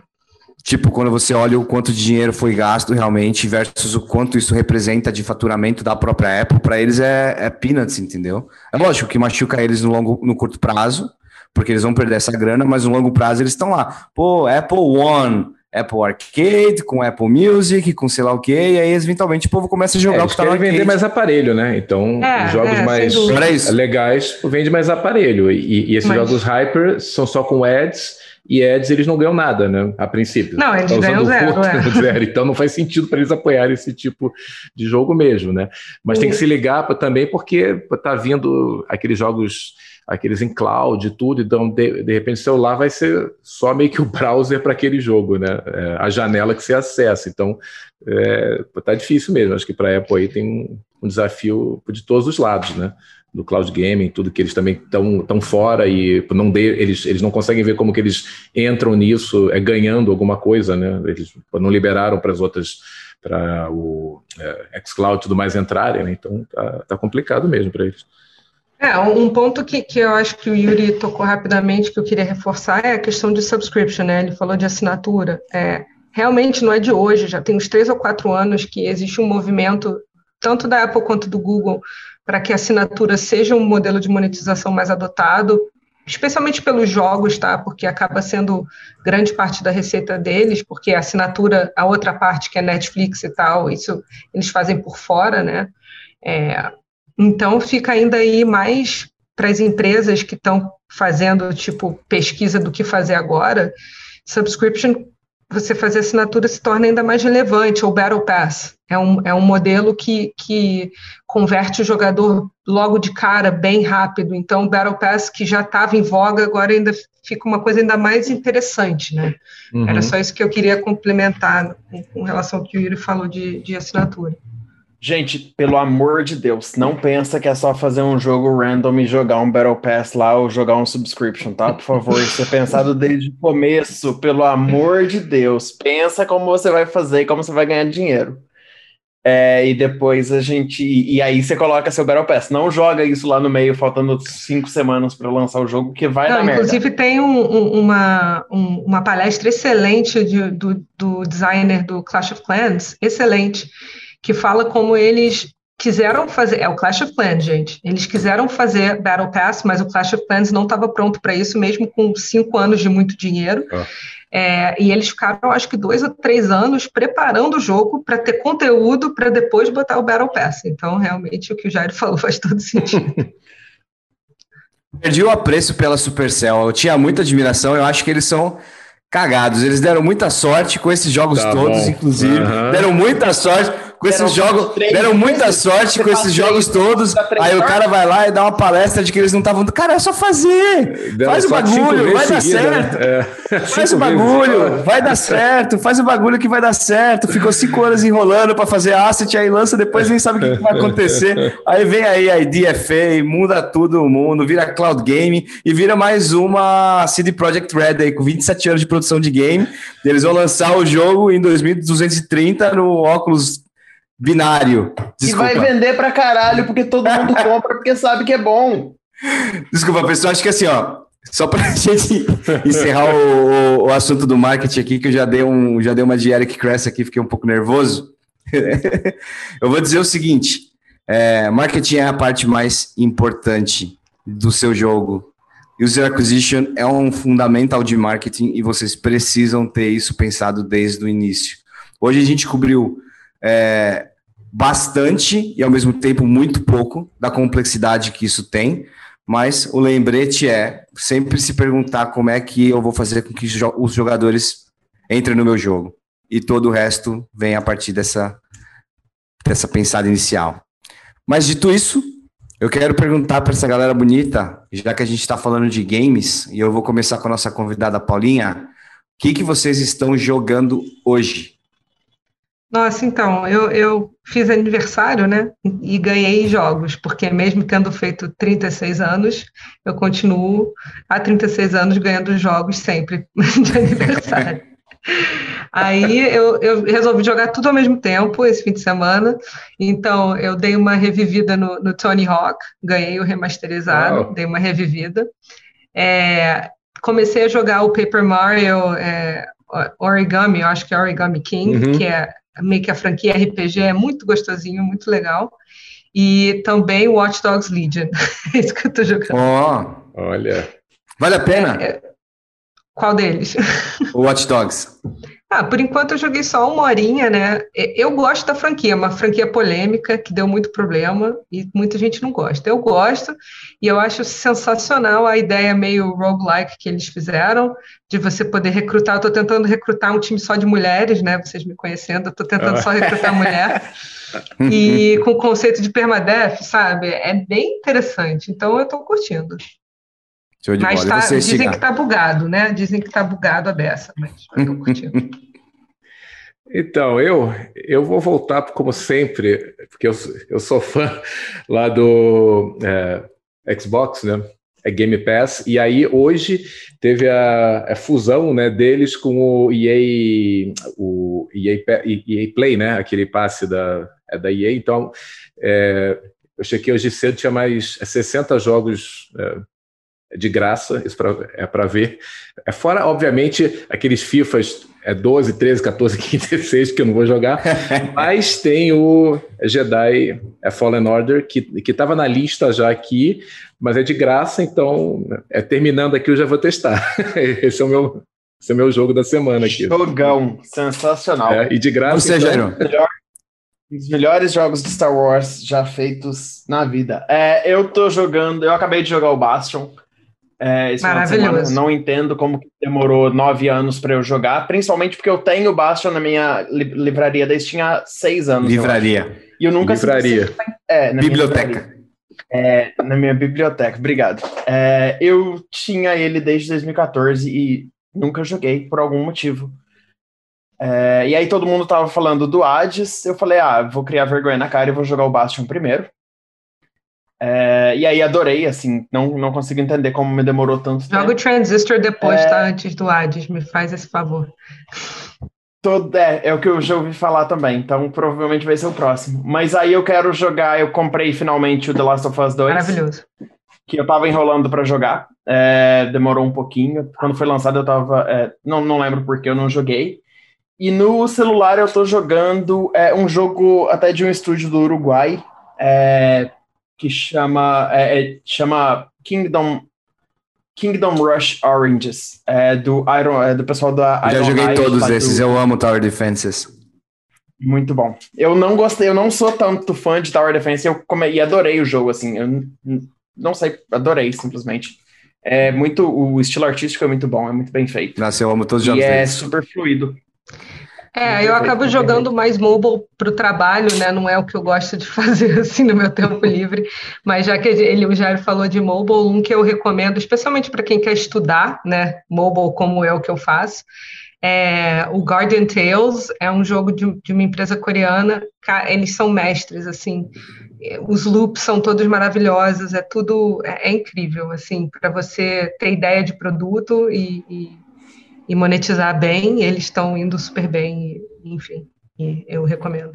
Tipo, quando você olha o quanto de dinheiro foi gasto realmente versus o quanto isso representa de faturamento da própria Apple, para eles é, é peanuts, entendeu? É lógico que machuca eles no, longo, no curto prazo, porque eles vão perder essa grana, mas no longo prazo eles estão lá. Pô, Apple One, Apple Arcade, com Apple Music, com sei lá o quê, e aí eventualmente o povo começa a jogar é, o que tá no vender mais aparelho, né? Então, é, os jogos é, mais legais vende mais aparelho. E, e esses mas... jogos Hyper são só com ads e ads eles não ganham nada, né? A princípio. Não, eles tá ganham zero, é. zero. Então não faz sentido para eles apoiarem esse tipo de jogo mesmo, né? Mas tem que se ligar pra, também porque tá vindo aqueles jogos, aqueles em cloud e tudo, então de, de repente o celular vai ser só meio que o browser para aquele jogo, né? É, a janela que você acessa. Então é, tá difícil mesmo. Acho que para a Apple aí tem um desafio de todos os lados, né? Do cloud gaming, tudo que eles também estão tão fora e não de, eles, eles não conseguem ver como que eles entram nisso é ganhando alguma coisa, né? Eles não liberaram para as outras para o é, xCloud e tudo mais entrarem, né? então tá, tá complicado mesmo para eles. É, um ponto que, que eu acho que o Yuri tocou rapidamente, que eu queria reforçar, é a questão de subscription, né? Ele falou de assinatura. É, realmente não é de hoje, já tem uns três ou quatro anos que existe um movimento, tanto da Apple quanto do Google, para que a assinatura seja um modelo de monetização mais adotado, especialmente pelos jogos, tá? Porque acaba sendo grande parte da receita deles, porque a assinatura, a outra parte que é Netflix e tal, isso eles fazem por fora, né? É, então fica ainda aí mais para as empresas que estão fazendo tipo pesquisa do que fazer agora, subscription você fazer assinatura se torna ainda mais relevante, ou Battle Pass. É um, é um modelo que, que converte o jogador logo de cara, bem rápido. Então, o Battle Pass, que já estava em voga, agora ainda fica uma coisa ainda mais interessante, né? Uhum. Era só isso que eu queria complementar com, com relação ao que o Yuri falou de, de assinatura. Gente, pelo amor de Deus, não pensa que é só fazer um jogo random e jogar um Battle Pass lá ou jogar um subscription, tá? Por favor, isso é pensado desde o começo, pelo amor de Deus. Pensa como você vai fazer e como você vai ganhar dinheiro. É, e depois a gente. E aí você coloca seu Battle Pass. Não joga isso lá no meio, faltando cinco semanas para lançar o jogo, que vai Não, Inclusive, merda. tem um, um, uma, um, uma palestra excelente de, do, do designer do Clash of Clans, excelente que fala como eles quiseram fazer, é o Clash of Clans, gente. Eles quiseram fazer Battle Pass, mas o Clash of Clans não estava pronto para isso, mesmo com cinco anos de muito dinheiro. Ah. É, e eles ficaram, acho que dois ou três anos preparando o jogo para ter conteúdo para depois botar o Battle Pass. Então, realmente, o que o Jair falou faz todo sentido. Perdi o apreço pela Supercell. Eu tinha muita admiração. Eu acho que eles são cagados. Eles deram muita sorte com esses jogos tá todos, bom. inclusive. Uhum. Deram muita sorte com esses jogos. Deram muita sorte com esses jogos todos. Aí o cara vai lá e dá uma palestra de que eles não estavam. Cara, é só fazer. Faz o bagulho, vai dar certo. Né? É. Faz o bagulho, vai dar certo. Faz o bagulho que vai dar certo. Ficou cinco anos enrolando para fazer asset, aí lança, depois nem sabe o que, vai acontecer. Aí vem aí a IDFA, muda tudo o mundo, vira cloud game e vira mais uma CD Projekt Red aí, com 27 anos de produção de game. Eles vão lançar o jogo em 2230 no óculos binário. Desculpa. E vai vender pra caralho, porque todo mundo compra, porque sabe que é bom. Desculpa, pessoal, acho que assim, ó, só para a gente encerrar o, o, assunto do marketing aqui, que eu já dei, um, já dei uma de Eric Kress aqui, fiquei um pouco nervoso. eu vou dizer o seguinte: É, marketing é a parte mais importante do seu jogo. User acquisition é um fundamental de marketing e vocês precisam ter isso pensado desde o início. Hoje a gente cobriu é, bastante e ao mesmo tempo muito pouco da complexidade que isso tem, mas o lembrete é sempre se perguntar como é que eu vou fazer com que os jogadores entrem no meu jogo. E todo o resto vem a partir dessa, dessa pensada inicial. Mas dito isso, eu quero perguntar para essa galera bonita, já que a gente está falando de games, e eu vou começar com a nossa convidada Paulinha, o que, que vocês estão jogando hoje? Nossa, então, eu, eu fiz aniversário, né? E ganhei jogos, porque mesmo tendo feito 36 anos, eu continuo há 36 anos ganhando jogos sempre de aniversário. Aí eu, eu, resolvi jogar tudo ao mesmo tempo esse fim de semana. Então eu dei uma revivida no, no Tony Hawk, ganhei o remasterizado, dei uma revivida. É, comecei a jogar o Paper Mario é, Origami, eu acho que é Origami King, uhum. que é meio que a franquia RPG, é muito gostosinho, muito legal. E também Watch Dogs Legion, é isso que eu tô jogando. Oh, olha. Vale a pena? É, qual deles? O Watch Dogs. Ah, por enquanto eu joguei só uma horinha, né? Eu gosto da franquia, uma franquia polêmica que deu muito problema e muita gente não gosta. Eu gosto e eu acho sensacional a ideia meio roguelike que eles fizeram, de você poder recrutar. Eu tô tentando recrutar um time só de mulheres, né? Vocês me conhecendo, eu tô tentando só recrutar mulher. E com o conceito de permadeath, sabe? É bem interessante. Então eu tô curtindo. Show de mas bola. Tá, dizem que está bugado, né? Dizem que está bugado a dessa, mas eu curtindo. Então, eu, eu vou voltar, como sempre, porque eu, eu sou fã lá do é, Xbox, né? É Game Pass, e aí hoje teve a, a, fusão né, deles com o EA, o EA, EA Play, né? Aquele passe da, é da EA. Então, é, eu chequei hoje cedo, tinha mais 60 jogos é, de graça, isso pra, é para ver. É fora, obviamente, aqueles FIFAs é 12, 13, 14, 15, 16 que eu não vou jogar, mas tem o Jedi é Fallen Order que que estava na lista já aqui, mas é de graça, então é terminando aqui eu já vou testar. Esse é o meu esse é o meu jogo da semana aqui. Jogão, sensacional. É, e de graça. Você, então, melhor, um dos melhores jogos de Star Wars já feitos na vida. É, eu tô jogando, eu acabei de jogar o Bastion. É, esse Maravilhoso. Não entendo como demorou nove anos para eu jogar, principalmente porque eu tenho Bastion na minha li livraria desde tinha seis anos. Livraria. E eu nunca livraria. É, na biblioteca. É, na minha biblioteca, obrigado. É, eu tinha ele desde 2014 e nunca joguei por algum motivo. É, e aí todo mundo tava falando do Hades, eu falei, ah, vou criar vergonha na cara e vou jogar o Bastion primeiro. É, e aí adorei, assim, não, não consigo entender como me demorou tanto Joga tempo. o Transistor depois, é... tá? Antes do Hades, me faz esse favor. Todo, é, é o que eu já ouvi falar também, então provavelmente vai ser o próximo. Mas aí eu quero jogar, eu comprei finalmente o The Last of Us 2. Maravilhoso. Que eu tava enrolando para jogar, é, demorou um pouquinho. Quando foi lançado eu tava, é, não, não lembro porque eu não joguei. E no celular eu tô jogando é, um jogo até de um estúdio do Uruguai, é, que chama, é, é, chama Kingdom Kingdom Rush Oranges, é do Iron, é do pessoal da Iron Já joguei todos esses, do... eu amo Tower Defenses. Muito bom. Eu não gostei, eu não sou tanto fã de Tower Defense, eu come, e adorei o jogo, assim, eu não sei, adorei simplesmente. É muito, o estilo artístico é muito bom, é muito bem feito. Nossa, eu amo todos os jogos. E é super fluido. É, eu acabo jogando mais mobile para o trabalho, né? Não é o que eu gosto de fazer assim no meu tempo livre, mas já que ele, o Jair falou de mobile, um que eu recomendo, especialmente para quem quer estudar, né? Mobile, como é o que eu faço, é, o Guardian Tales é um jogo de, de, uma empresa coreana. Eles são mestres, assim. Os loops são todos maravilhosos. É tudo é, é incrível, assim, para você ter ideia de produto e, e e monetizar bem, eles estão indo super bem, enfim, eu recomendo.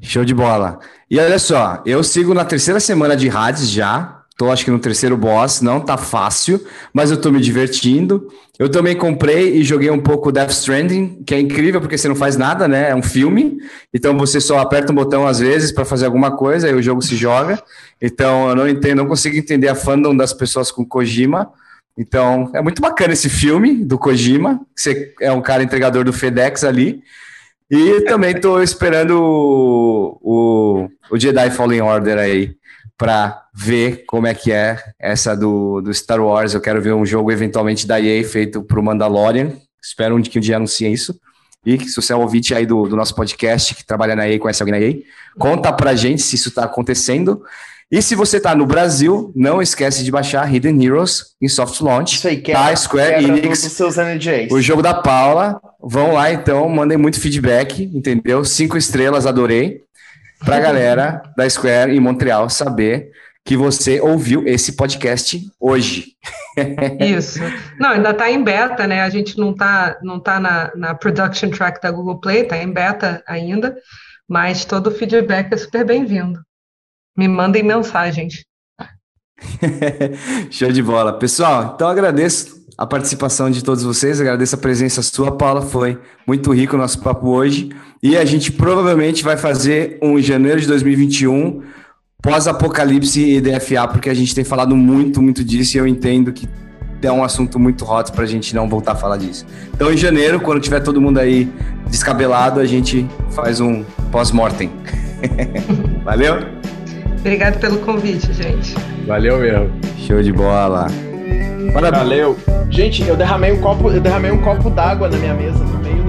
Show de bola. E olha só, eu sigo na terceira semana de Hades já, Tô acho que no terceiro boss, não tá fácil, mas eu tô me divertindo. Eu também comprei e joguei um pouco Death Stranding, que é incrível porque você não faz nada, né? É um filme, então você só aperta um botão às vezes para fazer alguma coisa e o jogo se joga. Então eu não entendo, não consigo entender a fandom das pessoas com Kojima. Então é muito bacana esse filme do Kojima, você é um cara entregador do FedEx ali. E também estou esperando o, o, o Jedi Fallen Order aí para ver como é que é essa do, do Star Wars. Eu quero ver um jogo eventualmente da EA feito para o Mandalorian. Espero um, que um dia anuncie isso. E se você é um ouvinte aí do, do nosso podcast que trabalha na EA, conhece alguém na EA, conta pra gente se isso está acontecendo. E se você está no Brasil, não esquece de baixar Hidden Heroes em soft launch. Isso aí, quebra, da Square Enix. Seus NJs. O jogo da Paula. Vão lá então, mandem muito feedback, entendeu? Cinco estrelas, adorei para a galera da Square em Montreal saber que você ouviu esse podcast hoje. Isso. Não, ainda está em beta, né? A gente não está não tá na, na production track da Google Play, está em beta ainda, mas todo o feedback é super bem-vindo. Me mandem mensagens. Show de bola. Pessoal, então agradeço a participação de todos vocês, agradeço a presença sua, Paula, foi muito rico o nosso papo hoje. E a gente provavelmente vai fazer um janeiro de 2021 pós-apocalipse e DFA, porque a gente tem falado muito, muito disso e eu entendo que é um assunto muito hot para a gente não voltar a falar disso. Então, em janeiro, quando tiver todo mundo aí descabelado, a gente faz um pós-mortem. Valeu? Obrigado pelo convite, gente. Valeu mesmo. Show de bola. Valeu. Gente, eu derramei um copo, eu derramei um copo d'água na minha mesa também.